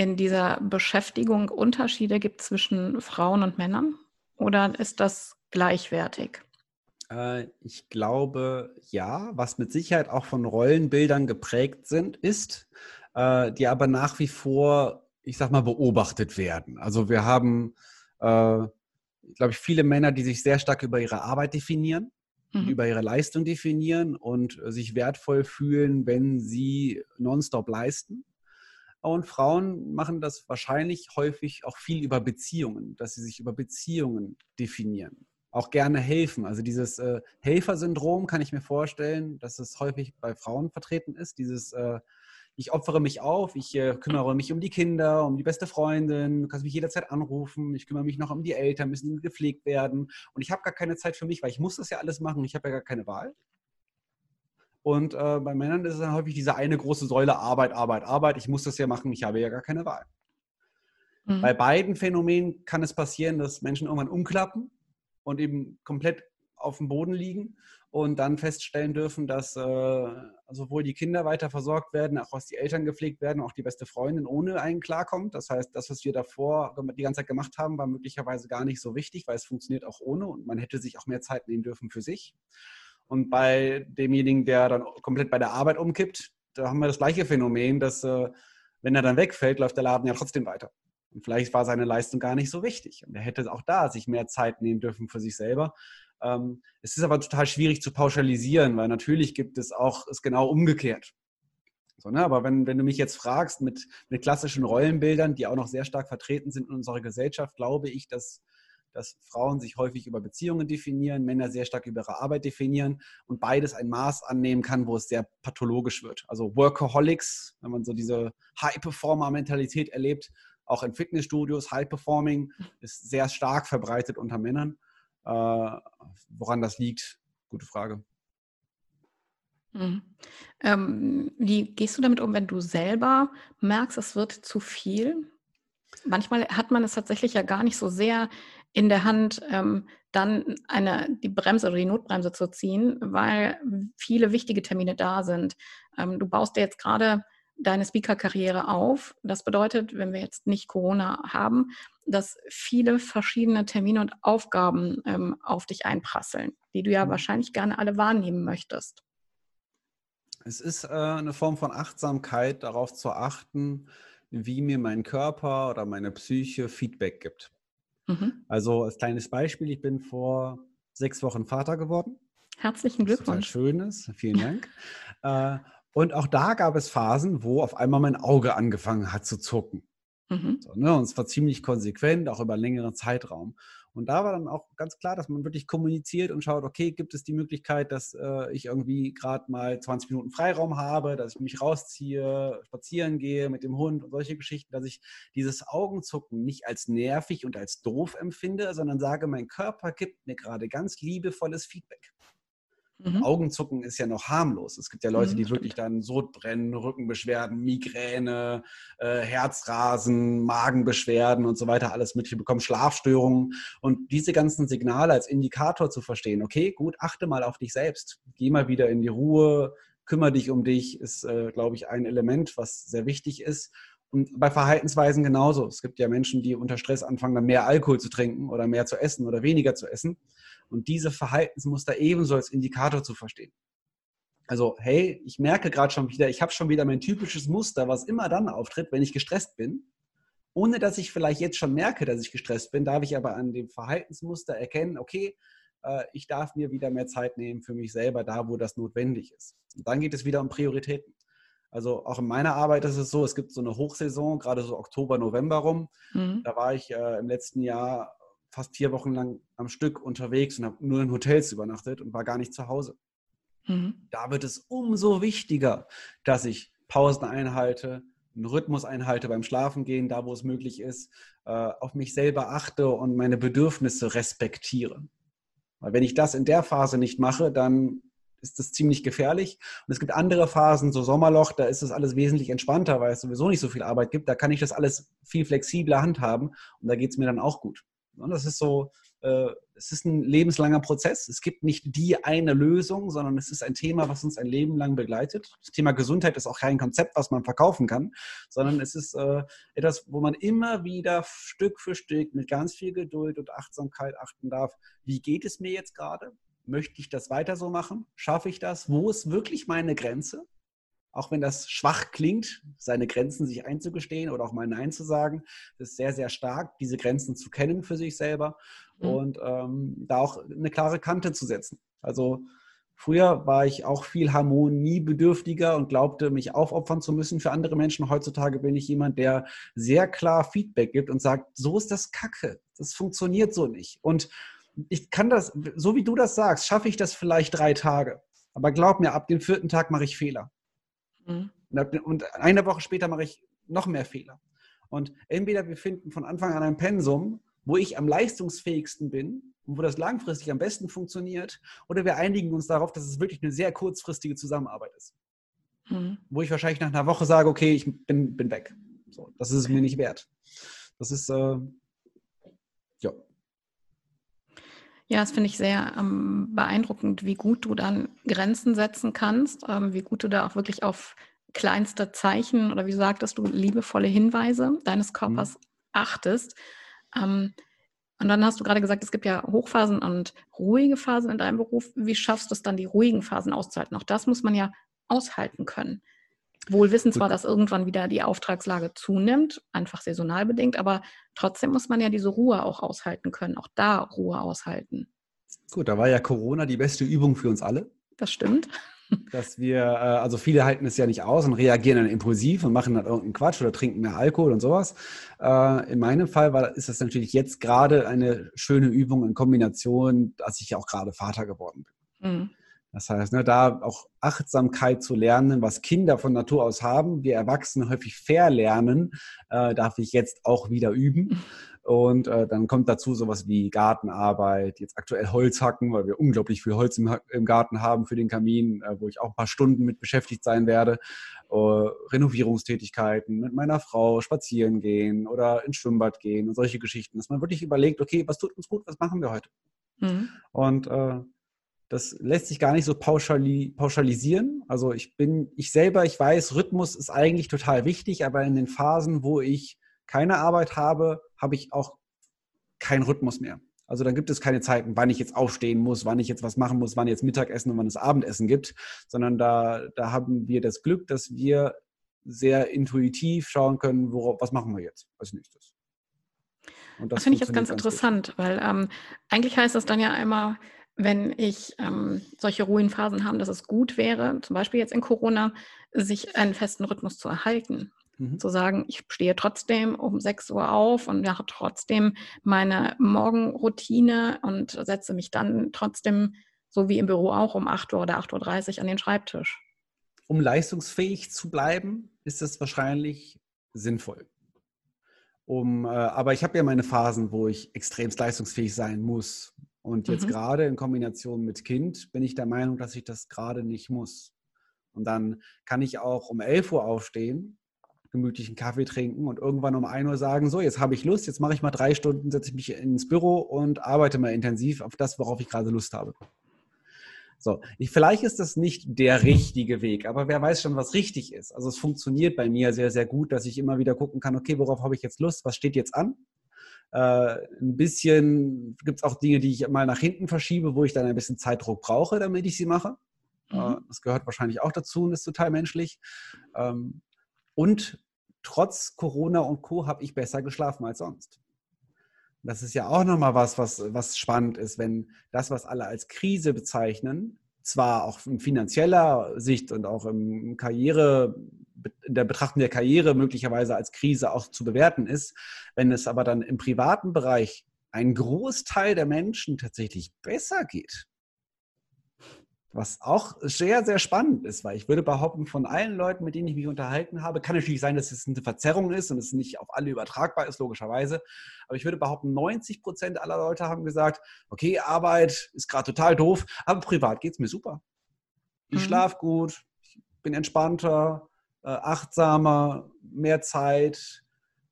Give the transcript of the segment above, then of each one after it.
in dieser Beschäftigung Unterschiede gibt zwischen Frauen und Männern? Oder ist das gleichwertig? Äh, ich glaube, ja, was mit Sicherheit auch von Rollenbildern geprägt sind, ist, äh, die aber nach wie vor, ich sag mal, beobachtet werden. Also wir haben, äh, glaube ich, viele Männer, die sich sehr stark über ihre Arbeit definieren mhm. über ihre Leistung definieren und sich wertvoll fühlen, wenn sie nonstop leisten. Und Frauen machen das wahrscheinlich häufig auch viel über Beziehungen, dass sie sich über Beziehungen definieren. Auch gerne helfen. Also dieses äh, Helfersyndrom kann ich mir vorstellen, dass es häufig bei Frauen vertreten ist. Dieses äh, ich opfere mich auf, ich äh, kümmere mich um die Kinder, um die beste Freundin, du kannst mich jederzeit anrufen, ich kümmere mich noch um die Eltern, müssen gepflegt werden und ich habe gar keine Zeit für mich, weil ich muss das ja alles machen, ich habe ja gar keine Wahl. Und äh, bei Männern ist es dann häufig diese eine große Säule Arbeit, Arbeit, Arbeit, ich muss das ja machen, ich habe ja gar keine Wahl. Mhm. Bei beiden Phänomenen kann es passieren, dass Menschen irgendwann umklappen und eben komplett auf dem Boden liegen und dann feststellen dürfen, dass äh, sowohl die Kinder weiter versorgt werden, auch was die Eltern gepflegt werden, auch die beste Freundin ohne einen klarkommt. Das heißt, das, was wir davor die ganze Zeit gemacht haben, war möglicherweise gar nicht so wichtig, weil es funktioniert auch ohne und man hätte sich auch mehr Zeit nehmen dürfen für sich. Und bei demjenigen, der dann komplett bei der Arbeit umkippt, da haben wir das gleiche Phänomen, dass äh, wenn er dann wegfällt, läuft der Laden ja trotzdem weiter. Und vielleicht war seine Leistung gar nicht so wichtig. Und er hätte auch da sich mehr Zeit nehmen dürfen für sich selber. Ähm, es ist aber total schwierig zu pauschalisieren, weil natürlich gibt es auch es genau umgekehrt. So, ne? Aber wenn, wenn du mich jetzt fragst mit, mit klassischen Rollenbildern, die auch noch sehr stark vertreten sind in unserer Gesellschaft, glaube ich, dass, dass Frauen sich häufig über Beziehungen definieren, Männer sehr stark über ihre Arbeit definieren und beides ein Maß annehmen kann, wo es sehr pathologisch wird. Also Workaholics, wenn man so diese High-Performer-Mentalität erlebt, auch in Fitnessstudios, High-Performing ist sehr stark verbreitet unter Männern. Äh, woran das liegt, gute Frage. Mhm. Ähm, wie gehst du damit um, wenn du selber merkst, es wird zu viel? Manchmal hat man es tatsächlich ja gar nicht so sehr in der Hand, ähm, dann eine, die Bremse oder die Notbremse zu ziehen, weil viele wichtige Termine da sind. Ähm, du baust dir jetzt gerade deine Speaker-Karriere auf. Das bedeutet, wenn wir jetzt nicht Corona haben, dass viele verschiedene Termine und Aufgaben ähm, auf dich einprasseln, die du ja mhm. wahrscheinlich gerne alle wahrnehmen möchtest. Es ist äh, eine Form von Achtsamkeit, darauf zu achten, wie mir mein Körper oder meine Psyche Feedback gibt. Mhm. Also als kleines Beispiel, ich bin vor sechs Wochen Vater geworden. Herzlichen Glückwunsch. Schönes, vielen Dank. äh, und auch da gab es Phasen, wo auf einmal mein Auge angefangen hat zu zucken. Mhm. So, ne? Und es war ziemlich konsequent, auch über einen längeren Zeitraum. Und da war dann auch ganz klar, dass man wirklich kommuniziert und schaut, okay, gibt es die Möglichkeit, dass äh, ich irgendwie gerade mal 20 Minuten Freiraum habe, dass ich mich rausziehe, spazieren gehe mit dem Hund und solche Geschichten, dass ich dieses Augenzucken nicht als nervig und als doof empfinde, sondern sage, mein Körper gibt mir gerade ganz liebevolles Feedback. Mhm. Augenzucken ist ja noch harmlos. Es gibt ja Leute, mhm, die wirklich dann Sodbrennen, Rückenbeschwerden, Migräne, äh, Herzrasen, Magenbeschwerden und so weiter alles mit bekommen, Schlafstörungen. Und diese ganzen Signale als Indikator zu verstehen, okay, gut, achte mal auf dich selbst. Geh mal wieder in die Ruhe, kümmere dich um dich, ist, äh, glaube ich, ein Element, was sehr wichtig ist. Und bei Verhaltensweisen genauso. Es gibt ja Menschen, die unter Stress anfangen, dann mehr Alkohol zu trinken oder mehr zu essen oder weniger zu essen. Und diese Verhaltensmuster ebenso als Indikator zu verstehen. Also, hey, ich merke gerade schon wieder, ich habe schon wieder mein typisches Muster, was immer dann auftritt, wenn ich gestresst bin. ohne dass ich vielleicht jetzt schon merke, dass ich gestresst bin, darf ich aber an dem Verhaltensmuster erkennen, okay, äh, ich darf mir wieder mehr Zeit nehmen für mich selber, da wo das notwendig ist. Und dann geht es wieder um Prioritäten. Also auch in meiner Arbeit ist es so, es gibt so eine Hochsaison, gerade so Oktober, November rum. Mhm. Da war ich äh, im letzten Jahr fast vier Wochen lang am Stück unterwegs und habe nur in Hotels übernachtet und war gar nicht zu Hause. Mhm. Da wird es umso wichtiger, dass ich Pausen einhalte, einen Rhythmus einhalte beim Schlafen gehen, da wo es möglich ist, äh, auf mich selber achte und meine Bedürfnisse respektiere. Weil wenn ich das in der Phase nicht mache, dann ist das ziemlich gefährlich. Und es gibt andere Phasen, so Sommerloch, da ist das alles wesentlich entspannter, weil es sowieso nicht so viel Arbeit gibt. Da kann ich das alles viel flexibler handhaben und da geht es mir dann auch gut. Das ist so, äh, es ist ein lebenslanger Prozess. Es gibt nicht die eine Lösung, sondern es ist ein Thema, was uns ein Leben lang begleitet. Das Thema Gesundheit ist auch kein Konzept, was man verkaufen kann, sondern es ist äh, etwas, wo man immer wieder Stück für Stück mit ganz viel Geduld und Achtsamkeit achten darf. Wie geht es mir jetzt gerade? Möchte ich das weiter so machen? Schaffe ich das? Wo ist wirklich meine Grenze? Auch wenn das schwach klingt, seine Grenzen sich einzugestehen oder auch mal Nein zu sagen, ist sehr, sehr stark, diese Grenzen zu kennen für sich selber mhm. und ähm, da auch eine klare Kante zu setzen. Also früher war ich auch viel harmoniebedürftiger und glaubte, mich aufopfern zu müssen für andere Menschen. Heutzutage bin ich jemand, der sehr klar Feedback gibt und sagt, so ist das Kacke, das funktioniert so nicht. Und ich kann das, so wie du das sagst, schaffe ich das vielleicht drei Tage. Aber glaub mir, ab dem vierten Tag mache ich Fehler. Mhm. Und eine Woche später mache ich noch mehr Fehler. Und entweder wir finden von Anfang an ein Pensum, wo ich am leistungsfähigsten bin und wo das langfristig am besten funktioniert, oder wir einigen uns darauf, dass es wirklich eine sehr kurzfristige Zusammenarbeit ist. Mhm. Wo ich wahrscheinlich nach einer Woche sage, okay, ich bin, bin weg. So, das ist es mir nicht wert. Das ist, äh, ja. Ja, das finde ich sehr ähm, beeindruckend, wie gut du dann Grenzen setzen kannst, ähm, wie gut du da auch wirklich auf kleinste Zeichen oder wie sagtest du, liebevolle Hinweise deines mhm. Körpers mhm. achtest. Ähm, und dann hast du gerade gesagt, es gibt ja Hochphasen und ruhige Phasen in deinem Beruf. Wie schaffst du es dann, die ruhigen Phasen auszuhalten? Auch das muss man ja aushalten können. Wohl wissen zwar, dass irgendwann wieder die Auftragslage zunimmt, einfach saisonal bedingt, aber trotzdem muss man ja diese Ruhe auch aushalten können, auch da Ruhe aushalten. Gut, da war ja Corona die beste Übung für uns alle. Das stimmt. Dass wir, äh, also viele halten es ja nicht aus und reagieren dann impulsiv und machen dann irgendeinen Quatsch oder trinken mehr Alkohol und sowas. Äh, in meinem Fall war, ist das natürlich jetzt gerade eine schöne Übung in Kombination, dass ich ja auch gerade Vater geworden bin. Mhm. Das heißt, ne, da auch Achtsamkeit zu lernen, was Kinder von Natur aus haben, wir Erwachsene häufig verlernen, äh, darf ich jetzt auch wieder üben. Und äh, dann kommt dazu sowas wie Gartenarbeit, jetzt aktuell Holz hacken, weil wir unglaublich viel Holz im, im Garten haben für den Kamin, äh, wo ich auch ein paar Stunden mit beschäftigt sein werde. Äh, Renovierungstätigkeiten, mit meiner Frau spazieren gehen oder ins Schwimmbad gehen und solche Geschichten, dass man wirklich überlegt, okay, was tut uns gut, was machen wir heute? Mhm. Und äh, das lässt sich gar nicht so pauschali pauschalisieren. Also ich bin, ich selber, ich weiß, Rhythmus ist eigentlich total wichtig, aber in den Phasen, wo ich keine Arbeit habe, habe ich auch keinen Rhythmus mehr. Also dann gibt es keine Zeiten, wann ich jetzt aufstehen muss, wann ich jetzt was machen muss, wann jetzt Mittagessen und wann es Abendessen gibt, sondern da, da haben wir das Glück, dass wir sehr intuitiv schauen können, worauf, was machen wir jetzt als nächstes. das, das finde ich jetzt ganz, ganz interessant, gut. weil ähm, eigentlich heißt das dann ja einmal, wenn ich ähm, solche ruhigen Phasen habe, dass es gut wäre, zum Beispiel jetzt in Corona, sich einen festen Rhythmus zu erhalten. Mhm. Zu sagen, ich stehe trotzdem um 6 Uhr auf und mache trotzdem meine Morgenroutine und setze mich dann trotzdem, so wie im Büro auch, um 8 Uhr oder 8.30 Uhr an den Schreibtisch. Um leistungsfähig zu bleiben, ist das wahrscheinlich sinnvoll. Um, äh, aber ich habe ja meine Phasen, wo ich extremst leistungsfähig sein muss, und jetzt mhm. gerade in Kombination mit Kind bin ich der Meinung, dass ich das gerade nicht muss. Und dann kann ich auch um 11 Uhr aufstehen, gemütlichen Kaffee trinken und irgendwann um 1 Uhr sagen, so, jetzt habe ich Lust, jetzt mache ich mal drei Stunden, setze ich mich ins Büro und arbeite mal intensiv auf das, worauf ich gerade Lust habe. So, ich, vielleicht ist das nicht der richtige Weg, aber wer weiß schon, was richtig ist. Also es funktioniert bei mir sehr, sehr gut, dass ich immer wieder gucken kann, okay, worauf habe ich jetzt Lust, was steht jetzt an? Äh, ein bisschen gibt es auch Dinge, die ich mal nach hinten verschiebe, wo ich dann ein bisschen Zeitdruck brauche, damit ich sie mache. Mhm. Äh, das gehört wahrscheinlich auch dazu und ist total menschlich. Ähm, und trotz Corona und Co. habe ich besser geschlafen als sonst. Das ist ja auch nochmal was, was, was spannend ist, wenn das, was alle als Krise bezeichnen, zwar auch in finanzieller Sicht und auch im Karriere, in der Betrachtung der Karriere möglicherweise als Krise auch zu bewerten ist, wenn es aber dann im privaten Bereich ein Großteil der Menschen tatsächlich besser geht, was auch sehr, sehr spannend ist, weil ich würde behaupten, von allen Leuten, mit denen ich mich unterhalten habe, kann natürlich sein, dass es eine Verzerrung ist und es nicht auf alle übertragbar ist, logischerweise. Aber ich würde behaupten, 90 Prozent aller Leute haben gesagt, okay, Arbeit ist gerade total doof, aber privat geht es mir super. Ich mhm. schlafe gut, ich bin entspannter, achtsamer, mehr Zeit.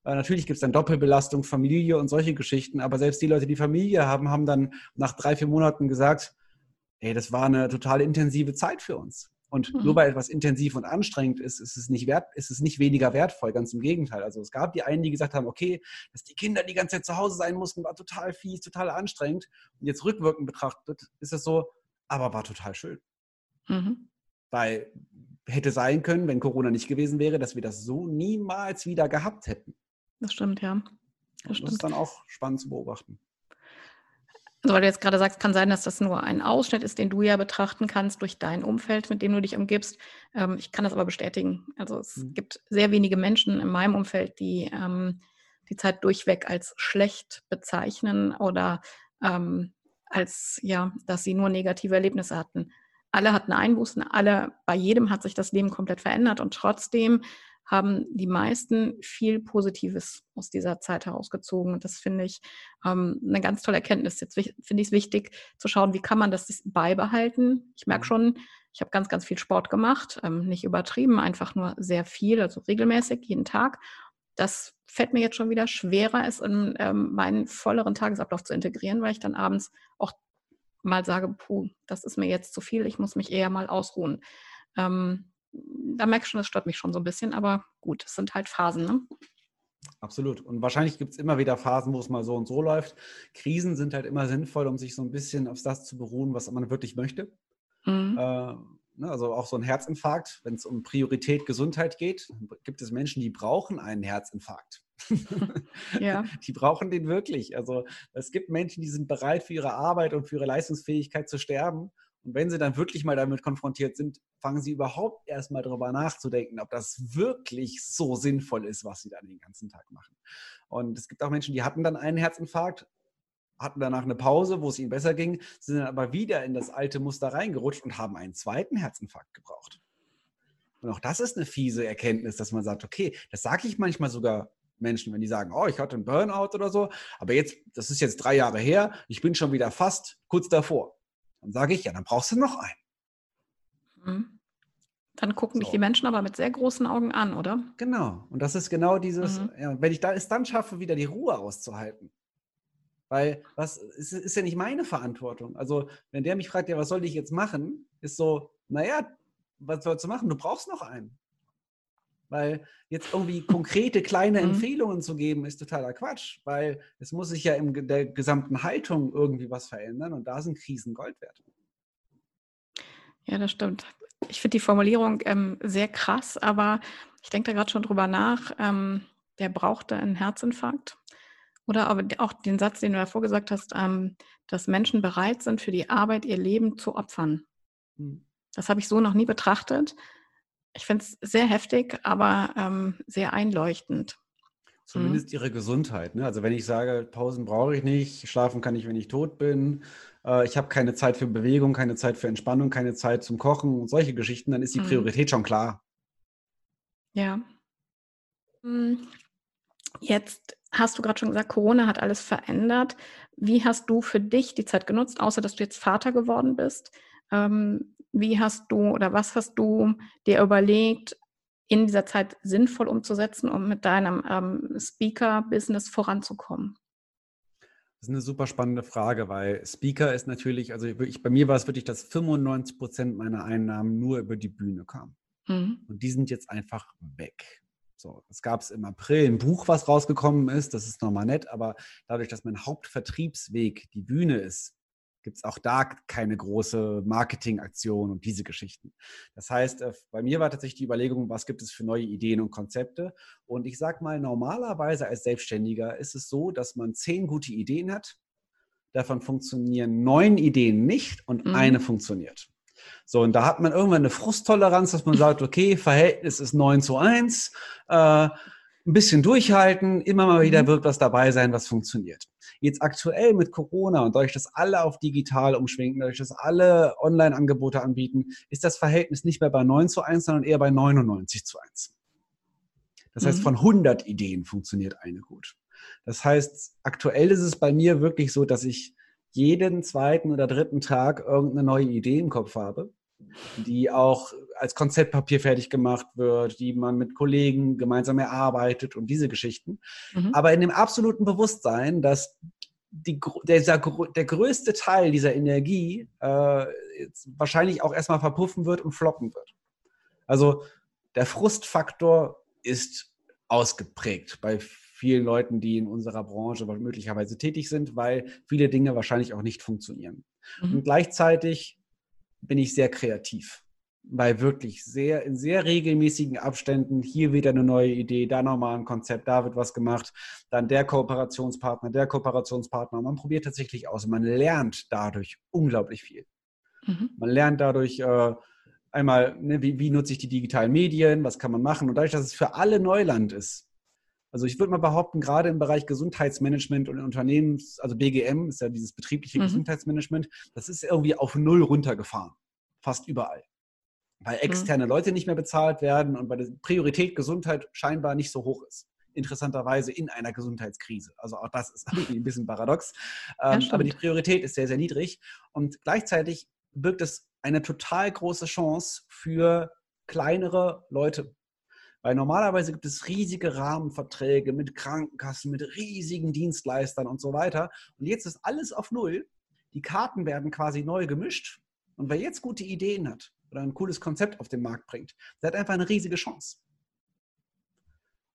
Äh, natürlich gibt es dann Doppelbelastung, Familie und solche Geschichten, aber selbst die Leute, die Familie haben, haben dann nach drei, vier Monaten gesagt, ey, das war eine total intensive Zeit für uns. Und mhm. nur weil etwas intensiv und anstrengend ist, ist es, nicht wert, ist es nicht weniger wertvoll, ganz im Gegenteil. Also es gab die einen, die gesagt haben, okay, dass die Kinder die ganze Zeit zu Hause sein mussten, war total fies, total anstrengend. Und jetzt rückwirkend betrachtet ist es so, aber war total schön. Mhm. Weil hätte sein können, wenn Corona nicht gewesen wäre, dass wir das so niemals wieder gehabt hätten. Das stimmt, ja. Das, das stimmt. ist dann auch spannend zu beobachten. Also weil du jetzt gerade sagst, kann sein, dass das nur ein Ausschnitt ist, den du ja betrachten kannst durch dein Umfeld, mit dem du dich umgibst. Ähm, ich kann das aber bestätigen. Also es mhm. gibt sehr wenige Menschen in meinem Umfeld, die ähm, die Zeit durchweg als schlecht bezeichnen oder ähm, als ja, dass sie nur negative Erlebnisse hatten. Alle hatten Einbußen, alle, bei jedem hat sich das Leben komplett verändert und trotzdem haben die meisten viel Positives aus dieser Zeit herausgezogen. Und das finde ich ähm, eine ganz tolle Erkenntnis. Jetzt finde ich es wichtig zu schauen, wie kann man das beibehalten. Ich merke mhm. schon, ich habe ganz, ganz viel Sport gemacht, ähm, nicht übertrieben, einfach nur sehr viel, also regelmäßig, jeden Tag. Das fällt mir jetzt schon wieder schwerer, es in ähm, meinen volleren Tagesablauf zu integrieren, weil ich dann abends auch mal sage, puh, das ist mir jetzt zu viel, ich muss mich eher mal ausruhen. Ähm, da merke ich schon, das stört mich schon so ein bisschen, aber gut, es sind halt Phasen, ne? Absolut. Und wahrscheinlich gibt es immer wieder Phasen, wo es mal so und so läuft. Krisen sind halt immer sinnvoll, um sich so ein bisschen auf das zu beruhen, was man wirklich möchte. Mhm. Äh, ne, also auch so ein Herzinfarkt, wenn es um Priorität Gesundheit geht, gibt es Menschen, die brauchen einen Herzinfarkt. Ja. Die brauchen den wirklich. Also es gibt Menschen, die sind bereit für ihre Arbeit und für ihre Leistungsfähigkeit zu sterben. Und wenn sie dann wirklich mal damit konfrontiert sind, fangen sie überhaupt erst mal darüber nachzudenken, ob das wirklich so sinnvoll ist, was sie dann den ganzen Tag machen. Und es gibt auch Menschen, die hatten dann einen Herzinfarkt, hatten danach eine Pause, wo es ihnen besser ging, sind dann aber wieder in das alte Muster reingerutscht und haben einen zweiten Herzinfarkt gebraucht. Und auch das ist eine fiese Erkenntnis, dass man sagt, okay, das sage ich manchmal sogar Menschen, wenn die sagen, oh, ich hatte einen Burnout oder so, aber jetzt, das ist jetzt drei Jahre her, ich bin schon wieder fast kurz davor. Dann sage ich, ja, dann brauchst du noch einen. Mhm. Dann gucken so. mich die Menschen aber mit sehr großen Augen an, oder? Genau. Und das ist genau dieses, mhm. ja, wenn ich da es dann schaffe, wieder die Ruhe auszuhalten. Weil was ist, ist ja nicht meine Verantwortung. Also, wenn der mich fragt, ja, was soll ich jetzt machen, ist so, naja, was sollst du machen? Du brauchst noch einen. Weil jetzt irgendwie konkrete kleine mhm. Empfehlungen zu geben, ist totaler Quatsch, weil es muss sich ja in der gesamten Haltung irgendwie was verändern und da sind Krisen Gold wert. Ja, das stimmt. Ich finde die Formulierung ähm, sehr krass, aber ich denke da gerade schon drüber nach. Ähm, der brauchte einen Herzinfarkt. Oder aber auch den Satz, den du davor gesagt hast, ähm, dass Menschen bereit sind, für die Arbeit ihr Leben zu opfern. Mhm. Das habe ich so noch nie betrachtet. Ich finde es sehr heftig, aber ähm, sehr einleuchtend. Zumindest mhm. ihre Gesundheit. Ne? Also wenn ich sage, Pausen brauche ich nicht, schlafen kann ich, wenn ich tot bin, äh, ich habe keine Zeit für Bewegung, keine Zeit für Entspannung, keine Zeit zum Kochen und solche Geschichten, dann ist die mhm. Priorität schon klar. Ja. Hm. Jetzt hast du gerade schon gesagt, Corona hat alles verändert. Wie hast du für dich die Zeit genutzt, außer dass du jetzt Vater geworden bist? Ähm, wie hast du oder was hast du dir überlegt, in dieser Zeit sinnvoll umzusetzen, um mit deinem ähm, Speaker-Business voranzukommen? Das ist eine super spannende Frage, weil Speaker ist natürlich, also ich, bei mir war es wirklich, dass 95 Prozent meiner Einnahmen nur über die Bühne kamen. Mhm. Und die sind jetzt einfach weg. So, es gab es im April ein Buch, was rausgekommen ist, das ist nochmal nett, aber dadurch, dass mein Hauptvertriebsweg die Bühne ist, gibt es auch da keine große Marketingaktion und diese Geschichten. Das heißt, äh, bei mir war tatsächlich die Überlegung, was gibt es für neue Ideen und Konzepte. Und ich sage mal, normalerweise als Selbstständiger ist es so, dass man zehn gute Ideen hat. Davon funktionieren neun Ideen nicht und mhm. eine funktioniert. So, und da hat man irgendwann eine Frusttoleranz, dass man sagt, okay, Verhältnis ist 9 zu 1, äh, ein bisschen durchhalten, immer mal wieder mhm. wird was dabei sein, was funktioniert. Jetzt aktuell mit Corona und dadurch, dass alle auf digital umschwenken, dadurch, dass alle Online-Angebote anbieten, ist das Verhältnis nicht mehr bei 9 zu 1, sondern eher bei 99 zu 1. Das heißt, mhm. von 100 Ideen funktioniert eine gut. Das heißt, aktuell ist es bei mir wirklich so, dass ich jeden zweiten oder dritten Tag irgendeine neue Idee im Kopf habe, die auch als Konzeptpapier fertig gemacht wird, die man mit Kollegen gemeinsam erarbeitet und diese Geschichten. Mhm. Aber in dem absoluten Bewusstsein, dass die, der, der größte Teil dieser Energie äh, wahrscheinlich auch erstmal verpuffen wird und floppen wird. Also der Frustfaktor ist ausgeprägt bei vielen Leuten, die in unserer Branche möglicherweise tätig sind, weil viele Dinge wahrscheinlich auch nicht funktionieren. Mhm. Und gleichzeitig bin ich sehr kreativ, weil wirklich sehr in sehr regelmäßigen Abständen hier wieder eine neue Idee, da nochmal ein Konzept, da wird was gemacht, dann der Kooperationspartner, der Kooperationspartner. Und man probiert tatsächlich aus und man lernt dadurch unglaublich viel. Mhm. Man lernt dadurch äh, einmal, ne, wie, wie nutze ich die digitalen Medien, was kann man machen. Und dadurch, dass es für alle Neuland ist, also ich würde mal behaupten, gerade im Bereich Gesundheitsmanagement und Unternehmens, also BGM ist ja dieses betriebliche mhm. Gesundheitsmanagement, das ist irgendwie auf Null runtergefahren. Fast überall. Weil mhm. externe mhm. Leute nicht mehr bezahlt werden und weil die Priorität Gesundheit scheinbar nicht so hoch ist. Interessanterweise in einer Gesundheitskrise. Also auch das ist irgendwie ein bisschen paradox. Ähm, aber die Priorität ist sehr, sehr niedrig. Und gleichzeitig birgt es eine total große Chance für kleinere Leute, weil normalerweise gibt es riesige Rahmenverträge mit Krankenkassen, mit riesigen Dienstleistern und so weiter. Und jetzt ist alles auf Null. Die Karten werden quasi neu gemischt. Und wer jetzt gute Ideen hat oder ein cooles Konzept auf den Markt bringt, der hat einfach eine riesige Chance.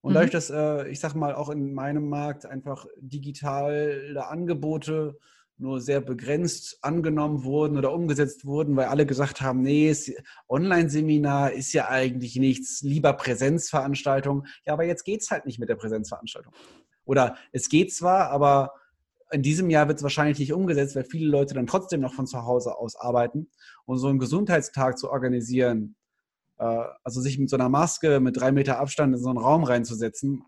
Und mhm. dadurch, dass, äh, ich sag mal, auch in meinem Markt einfach digitale Angebote nur sehr begrenzt angenommen wurden oder umgesetzt wurden, weil alle gesagt haben, nee, Online-Seminar ist ja eigentlich nichts, lieber Präsenzveranstaltung. Ja, aber jetzt geht es halt nicht mit der Präsenzveranstaltung. Oder es geht zwar, aber in diesem Jahr wird es wahrscheinlich nicht umgesetzt, weil viele Leute dann trotzdem noch von zu Hause aus arbeiten. Und so einen Gesundheitstag zu organisieren, äh, also sich mit so einer Maske mit drei Meter Abstand in so einen Raum reinzusetzen,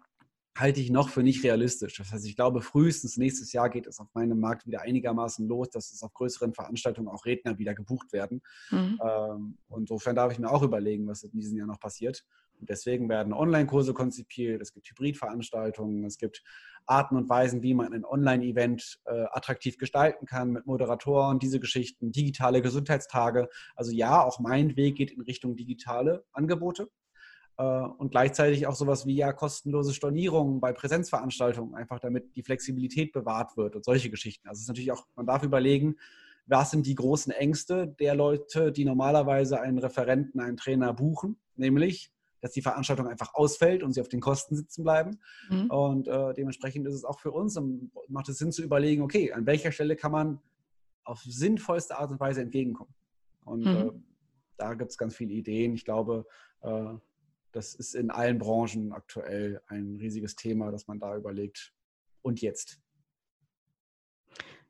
halte ich noch für nicht realistisch. Das heißt, ich glaube, frühestens nächstes Jahr geht es auf meinem Markt wieder einigermaßen los, dass es auf größeren Veranstaltungen auch Redner wieder gebucht werden. Mhm. Ähm, insofern darf ich mir auch überlegen, was in diesem Jahr noch passiert. Und deswegen werden Online-Kurse konzipiert, es gibt Hybridveranstaltungen, es gibt Arten und Weisen, wie man ein Online-Event äh, attraktiv gestalten kann mit Moderatoren, diese Geschichten, digitale Gesundheitstage. Also ja, auch mein Weg geht in Richtung digitale Angebote. Äh, und gleichzeitig auch sowas wie ja kostenlose Stornierungen bei Präsenzveranstaltungen, einfach damit die Flexibilität bewahrt wird und solche Geschichten. Also es ist natürlich auch, man darf überlegen, was sind die großen Ängste der Leute, die normalerweise einen Referenten, einen Trainer buchen, nämlich dass die Veranstaltung einfach ausfällt und sie auf den Kosten sitzen bleiben. Mhm. Und äh, dementsprechend ist es auch für uns, macht es Sinn zu überlegen, okay, an welcher Stelle kann man auf sinnvollste Art und Weise entgegenkommen. Und mhm. äh, da gibt es ganz viele Ideen. Ich glaube, äh, das ist in allen Branchen aktuell ein riesiges Thema, dass man da überlegt. Und jetzt?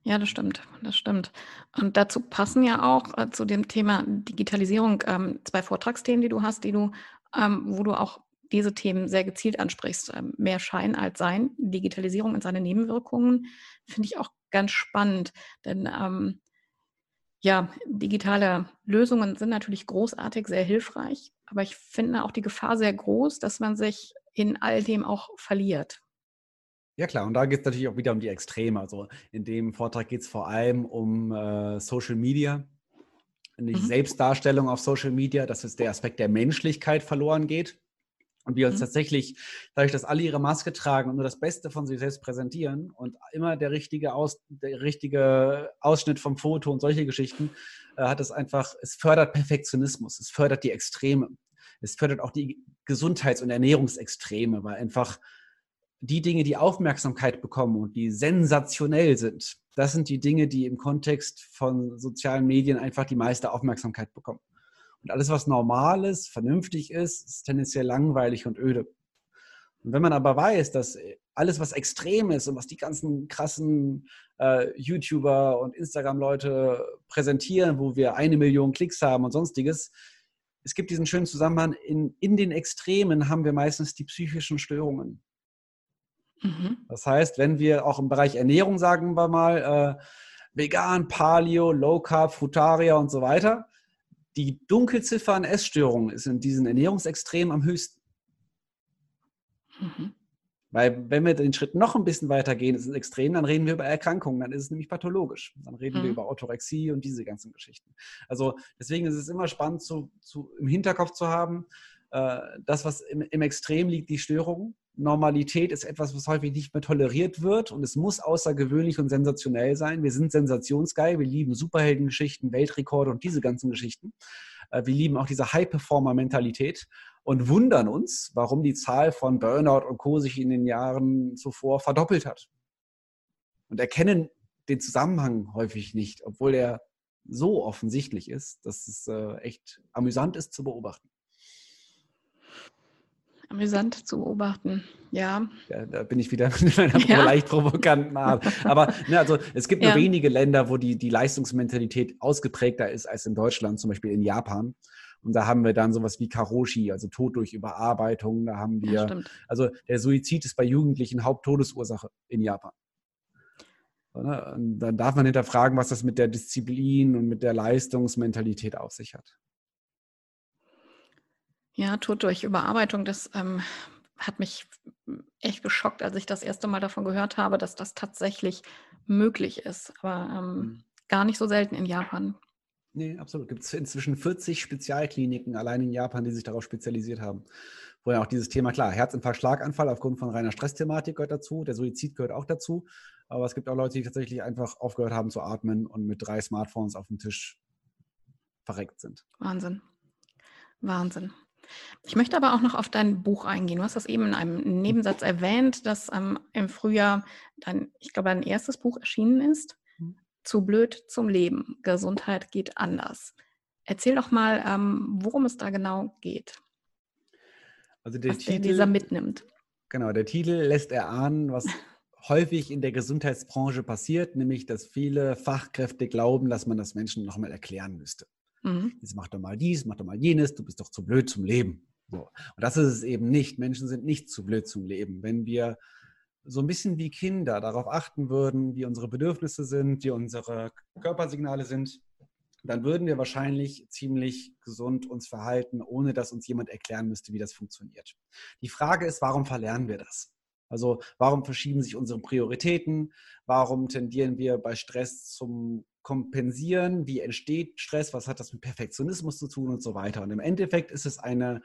Ja, das stimmt, das stimmt. Und dazu passen ja auch äh, zu dem Thema Digitalisierung ähm, zwei Vortragsthemen, die du hast, die du, ähm, wo du auch diese Themen sehr gezielt ansprichst. Ähm, mehr Schein als Sein, Digitalisierung und seine Nebenwirkungen, finde ich auch ganz spannend. Denn ähm, ja, digitale Lösungen sind natürlich großartig, sehr hilfreich, aber ich finde auch die Gefahr sehr groß, dass man sich in all dem auch verliert. Ja klar, und da geht es natürlich auch wieder um die Extreme. Also in dem Vortrag geht es vor allem um äh, Social Media, die mhm. Selbstdarstellung auf Social Media, dass es der Aspekt der Menschlichkeit verloren geht. Und wir uns mhm. tatsächlich, dadurch, dass alle ihre Maske tragen und nur das Beste von sich selbst präsentieren und immer der richtige, Aus, der richtige Ausschnitt vom Foto und solche Geschichten, äh, hat es einfach, es fördert Perfektionismus, es fördert die Extreme, es fördert auch die Gesundheits- und Ernährungsextreme, weil einfach die Dinge, die Aufmerksamkeit bekommen und die sensationell sind, das sind die Dinge, die im Kontext von sozialen Medien einfach die meiste Aufmerksamkeit bekommen. Und alles, was normal ist, vernünftig ist, ist tendenziell langweilig und öde. Und wenn man aber weiß, dass alles, was extrem ist und was die ganzen krassen äh, YouTuber und Instagram-Leute präsentieren, wo wir eine Million Klicks haben und sonstiges, es gibt diesen schönen Zusammenhang, in, in den Extremen haben wir meistens die psychischen Störungen. Mhm. Das heißt, wenn wir auch im Bereich Ernährung, sagen wir mal, äh, vegan, Paleo, Low Carb, Frutaria und so weiter, die Dunkelziffer an Essstörungen ist in diesen Ernährungsextremen am höchsten. Mhm. Weil wenn wir den Schritt noch ein bisschen weiter gehen, ist es extrem, dann reden wir über Erkrankungen, dann ist es nämlich pathologisch. Dann reden mhm. wir über Orthorexie und diese ganzen Geschichten. Also deswegen ist es immer spannend zu, zu im Hinterkopf zu haben, das, was im, im Extrem liegt, die Störungen. Normalität ist etwas, was häufig nicht mehr toleriert wird und es muss außergewöhnlich und sensationell sein. Wir sind sensationsgeil, wir lieben Superheldengeschichten, Weltrekorde und diese ganzen Geschichten. Äh, wir lieben auch diese High-Performer-Mentalität und wundern uns, warum die Zahl von Burnout und Co. sich in den Jahren zuvor verdoppelt hat. Und erkennen den Zusammenhang häufig nicht, obwohl er so offensichtlich ist, dass es äh, echt amüsant ist zu beobachten. Amüsant zu beobachten, ja. ja da bin ich wieder mit meiner ja. leicht provokanten Art. Aber ne, also, es gibt ja. nur wenige Länder, wo die, die Leistungsmentalität ausgeprägter ist als in Deutschland, zum Beispiel in Japan. Und da haben wir dann sowas wie Karoshi, also Tod durch Überarbeitung. Da haben wir, also der Suizid ist bei Jugendlichen Haupttodesursache in Japan. Ne, und dann darf man hinterfragen, was das mit der Disziplin und mit der Leistungsmentalität auf sich hat. Ja, Tod durch Überarbeitung, das ähm, hat mich echt geschockt, als ich das erste Mal davon gehört habe, dass das tatsächlich möglich ist. Aber ähm, mhm. gar nicht so selten in Japan. Nee, absolut. Gibt es inzwischen 40 Spezialkliniken allein in Japan, die sich darauf spezialisiert haben. Wo ja auch dieses Thema, klar, Herzinfarkt, Schlaganfall aufgrund von reiner Stressthematik gehört dazu, der Suizid gehört auch dazu. Aber es gibt auch Leute, die tatsächlich einfach aufgehört haben zu atmen und mit drei Smartphones auf dem Tisch verreckt sind. Wahnsinn. Wahnsinn. Ich möchte aber auch noch auf dein Buch eingehen. Du hast das eben in einem Nebensatz erwähnt, dass ähm, im Frühjahr dein, ich glaube, dein erstes Buch erschienen ist. Zu blöd zum Leben. Gesundheit geht anders. Erzähl doch mal, ähm, worum es da genau geht. Also der was Titel, der Leser mitnimmt. Genau, der Titel lässt erahnen, was häufig in der Gesundheitsbranche passiert, nämlich dass viele Fachkräfte glauben, dass man das Menschen nochmal erklären müsste. Mhm. Jetzt mach doch mal dies, mach doch mal jenes, du bist doch zu blöd zum Leben. So. Und das ist es eben nicht. Menschen sind nicht zu blöd zum Leben. Wenn wir so ein bisschen wie Kinder darauf achten würden, wie unsere Bedürfnisse sind, wie unsere Körpersignale sind, dann würden wir wahrscheinlich ziemlich gesund uns verhalten, ohne dass uns jemand erklären müsste, wie das funktioniert. Die Frage ist, warum verlernen wir das? Also warum verschieben sich unsere Prioritäten? Warum tendieren wir bei Stress zum Kompensieren? Wie entsteht Stress? Was hat das mit Perfektionismus zu tun und so weiter? Und im Endeffekt ist es eine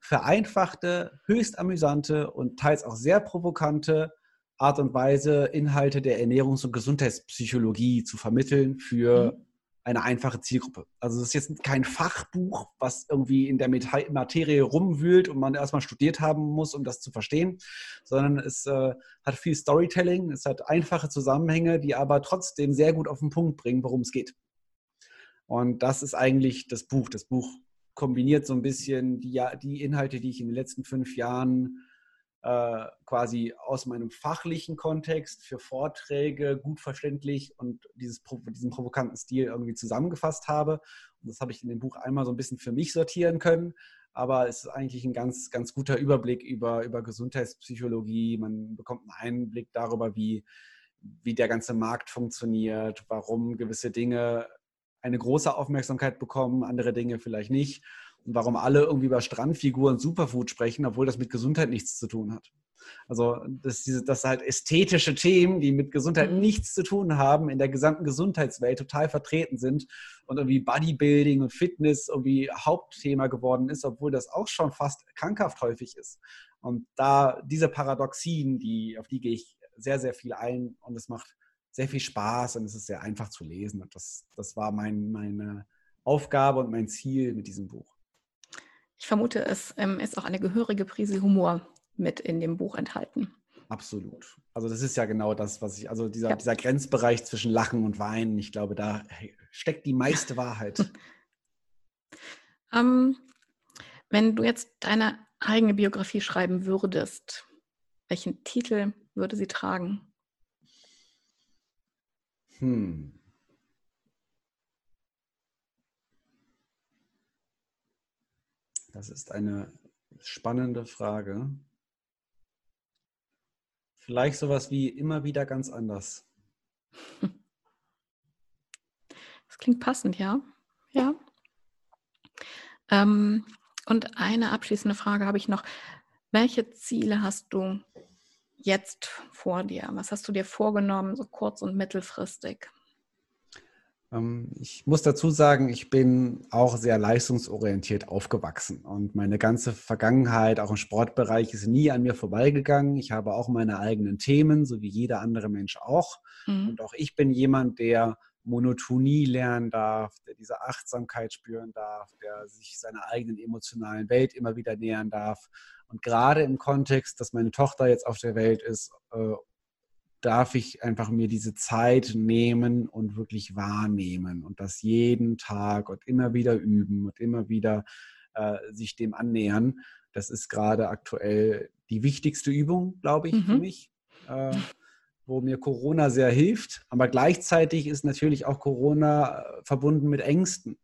vereinfachte, höchst amüsante und teils auch sehr provokante Art und Weise, Inhalte der Ernährungs- und Gesundheitspsychologie zu vermitteln für mhm. Eine einfache Zielgruppe. Also es ist jetzt kein Fachbuch, was irgendwie in der Materie rumwühlt und man erstmal studiert haben muss, um das zu verstehen, sondern es äh, hat viel Storytelling, es hat einfache Zusammenhänge, die aber trotzdem sehr gut auf den Punkt bringen, worum es geht. Und das ist eigentlich das Buch. Das Buch kombiniert so ein bisschen die, die Inhalte, die ich in den letzten fünf Jahren äh, quasi aus meinem fachlichen Kontext für Vorträge gut verständlich und dieses, diesen provokanten Stil irgendwie zusammengefasst habe. Und das habe ich in dem Buch einmal so ein bisschen für mich sortieren können. Aber es ist eigentlich ein ganz, ganz guter Überblick über, über Gesundheitspsychologie. Man bekommt einen Einblick darüber, wie, wie der ganze Markt funktioniert, warum gewisse Dinge eine große Aufmerksamkeit bekommen, andere Dinge vielleicht nicht warum alle irgendwie über Strandfiguren Superfood sprechen, obwohl das mit Gesundheit nichts zu tun hat. Also, dass, diese, dass halt ästhetische Themen, die mit Gesundheit mhm. nichts zu tun haben, in der gesamten Gesundheitswelt total vertreten sind und irgendwie Bodybuilding und Fitness irgendwie Hauptthema geworden ist, obwohl das auch schon fast krankhaft häufig ist. Und da diese Paradoxien, die, auf die gehe ich sehr, sehr viel ein und es macht sehr viel Spaß und es ist sehr einfach zu lesen. Und das, das war mein, meine Aufgabe und mein Ziel mit diesem Buch. Ich vermute, es ähm, ist auch eine gehörige Prise Humor mit in dem Buch enthalten. Absolut. Also das ist ja genau das, was ich, also dieser, ja. dieser Grenzbereich zwischen Lachen und Weinen, ich glaube, da steckt die meiste Wahrheit. ähm, wenn du jetzt deine eigene Biografie schreiben würdest, welchen Titel würde sie tragen? Hm. Das ist eine spannende Frage. Vielleicht sowas wie immer wieder ganz anders. Das klingt passend, ja. Ja. Ähm, und eine abschließende Frage habe ich noch. Welche Ziele hast du jetzt vor dir? Was hast du dir vorgenommen, so kurz- und mittelfristig? Ähm, ich muss dazu sagen, ich bin auch sehr leistungsorientiert aufgewachsen und meine ganze Vergangenheit, auch im Sportbereich, ist nie an mir vorbeigegangen. Ich habe auch meine eigenen Themen, so wie jeder andere Mensch auch. Mhm. Und auch ich bin jemand, der Monotonie lernen darf, der diese Achtsamkeit spüren darf, der sich seiner eigenen emotionalen Welt immer wieder nähern darf. Und gerade im Kontext, dass meine Tochter jetzt auf der Welt ist äh, darf ich einfach mir diese Zeit nehmen und wirklich wahrnehmen und das jeden Tag und immer wieder üben und immer wieder äh, sich dem annähern. Das ist gerade aktuell die wichtigste Übung, glaube ich, mhm. für mich, äh, wo mir Corona sehr hilft. Aber gleichzeitig ist natürlich auch Corona äh, verbunden mit Ängsten.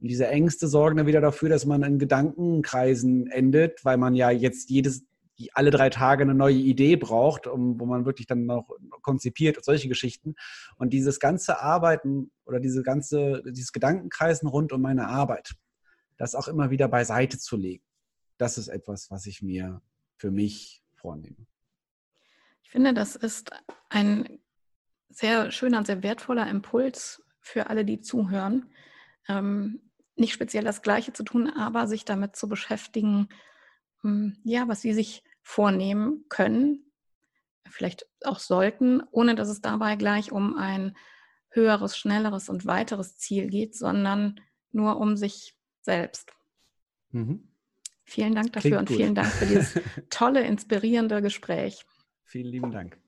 Und diese Ängste sorgen dann wieder dafür, dass man in Gedankenkreisen endet, weil man ja jetzt jedes, die alle drei Tage eine neue Idee braucht, um, wo man wirklich dann noch konzipiert und solche Geschichten. Und dieses ganze Arbeiten oder diese ganze, dieses Gedankenkreisen rund um meine Arbeit, das auch immer wieder beiseite zu legen, das ist etwas, was ich mir für mich vornehme. Ich finde, das ist ein sehr schöner, sehr wertvoller Impuls für alle, die zuhören. Ähm, nicht speziell das Gleiche zu tun, aber sich damit zu beschäftigen, ja, was sie sich vornehmen können, vielleicht auch sollten, ohne dass es dabei gleich um ein höheres, schnelleres und weiteres Ziel geht, sondern nur um sich selbst. Mhm. Vielen Dank dafür Klingt und gut. vielen Dank für dieses tolle, inspirierende Gespräch. Vielen lieben Dank.